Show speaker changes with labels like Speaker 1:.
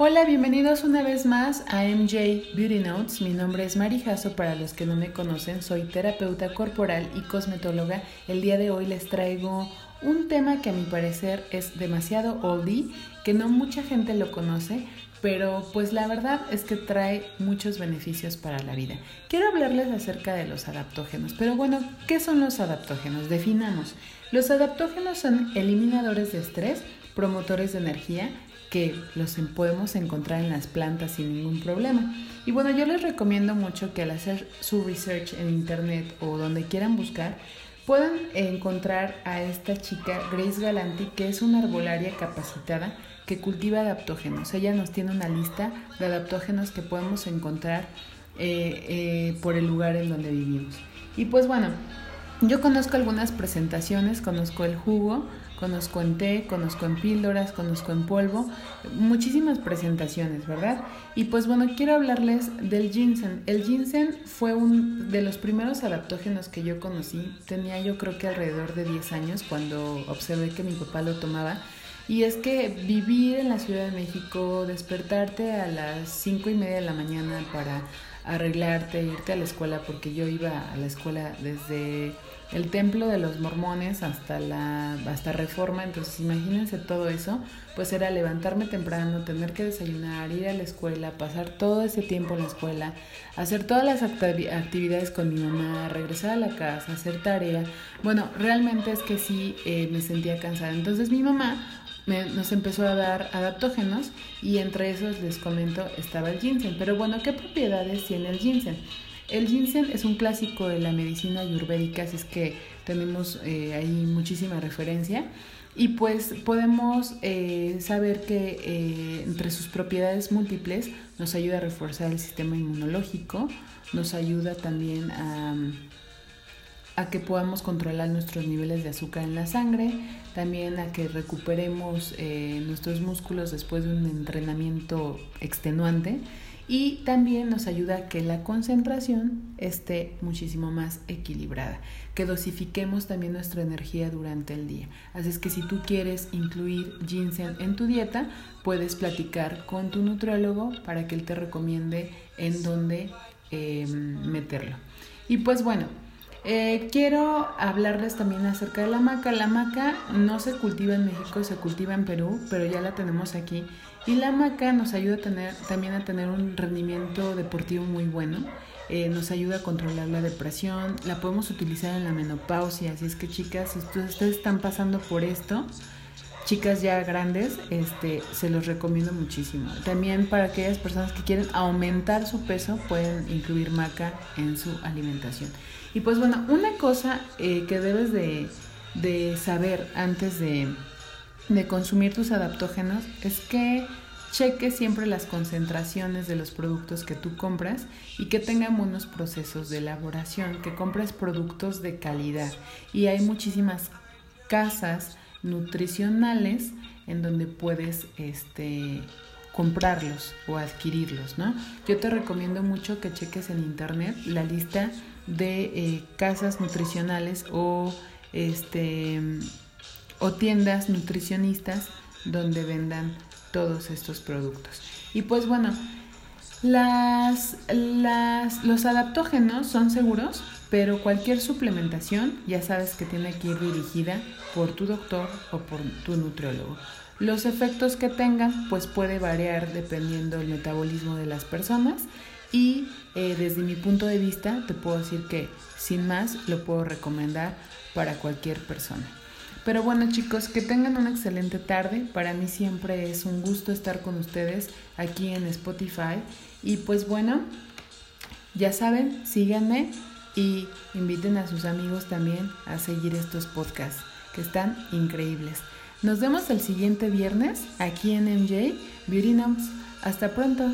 Speaker 1: Hola, bienvenidos una vez más a MJ Beauty Notes. Mi nombre es Mari Jasso, para los que no me conocen, soy terapeuta corporal y cosmetóloga. El día de hoy les traigo un tema que a mi parecer es demasiado oldie, que no mucha gente lo conoce, pero pues la verdad es que trae muchos beneficios para la vida. Quiero hablarles acerca de los adaptógenos, pero bueno, ¿qué son los adaptógenos? Definamos. Los adaptógenos son eliminadores de estrés, promotores de energía, que los podemos encontrar en las plantas sin ningún problema. Y bueno, yo les recomiendo mucho que al hacer su research en internet o donde quieran buscar, puedan encontrar a esta chica, Grace Galanti, que es una arbolaria capacitada que cultiva adaptógenos. Ella nos tiene una lista de adaptógenos que podemos encontrar eh, eh, por el lugar en donde vivimos. Y pues bueno, yo conozco algunas presentaciones, conozco el jugo, conozco en té, conozco en píldoras, conozco en polvo, muchísimas presentaciones, ¿verdad? Y pues bueno, quiero hablarles del ginseng. El ginseng fue uno de los primeros adaptógenos que yo conocí, tenía yo creo que alrededor de 10 años cuando observé que mi papá lo tomaba. Y es que vivir en la Ciudad de México, despertarte a las 5 y media de la mañana para arreglarte, irte a la escuela, porque yo iba a la escuela desde el templo de los mormones hasta la hasta reforma. Entonces imagínense todo eso pues era levantarme temprano tener que desayunar ir a la escuela pasar todo ese tiempo en la escuela hacer todas las actividades con mi mamá regresar a la casa hacer tarea. Bueno realmente es que sí eh, me sentía cansada. Entonces mi mamá nos empezó a dar adaptógenos y entre esos les comento estaba el ginseng pero bueno qué propiedades tiene el ginseng el ginseng es un clásico de la medicina ayurvédica, así es que tenemos eh, ahí muchísima referencia. Y pues podemos eh, saber que eh, entre sus propiedades múltiples nos ayuda a reforzar el sistema inmunológico, nos ayuda también a, a que podamos controlar nuestros niveles de azúcar en la sangre, también a que recuperemos nuestros músculos después de un entrenamiento extenuante y también nos ayuda a que la concentración esté muchísimo más equilibrada, que dosifiquemos también nuestra energía durante el día. Así es que si tú quieres incluir ginseng en tu dieta, puedes platicar con tu nutriólogo para que él te recomiende en dónde em, meterlo. Y pues bueno, eh, quiero hablarles también acerca de la maca. La maca no se cultiva en México, se cultiva en Perú, pero ya la tenemos aquí y la maca nos ayuda a tener, también a tener un rendimiento deportivo muy bueno. Eh, nos ayuda a controlar la depresión, la podemos utilizar en la menopausia, así es que chicas, si ustedes están pasando por esto, chicas ya grandes, este, se los recomiendo muchísimo. También para aquellas personas que quieren aumentar su peso, pueden incluir maca en su alimentación. Y pues bueno, una cosa eh, que debes de, de saber antes de, de consumir tus adaptógenos es que cheque siempre las concentraciones de los productos que tú compras y que tengan buenos procesos de elaboración, que compres productos de calidad. Y hay muchísimas casas nutricionales en donde puedes este, comprarlos o adquirirlos, ¿no? Yo te recomiendo mucho que cheques en internet la lista de eh, casas nutricionales o este o tiendas nutricionistas donde vendan todos estos productos. Y pues bueno, las, las, los adaptógenos son seguros, pero cualquier suplementación ya sabes que tiene que ir dirigida por tu doctor o por tu nutriólogo. Los efectos que tengan pues puede variar dependiendo del metabolismo de las personas y eh, desde mi punto de vista te puedo decir que sin más lo puedo recomendar para cualquier persona. Pero bueno chicos, que tengan una excelente tarde. Para mí siempre es un gusto estar con ustedes aquí en Spotify. Y pues bueno, ya saben, síganme y inviten a sus amigos también a seguir estos podcasts que están increíbles. Nos vemos el siguiente viernes aquí en MJ Beauty Notes. Hasta pronto.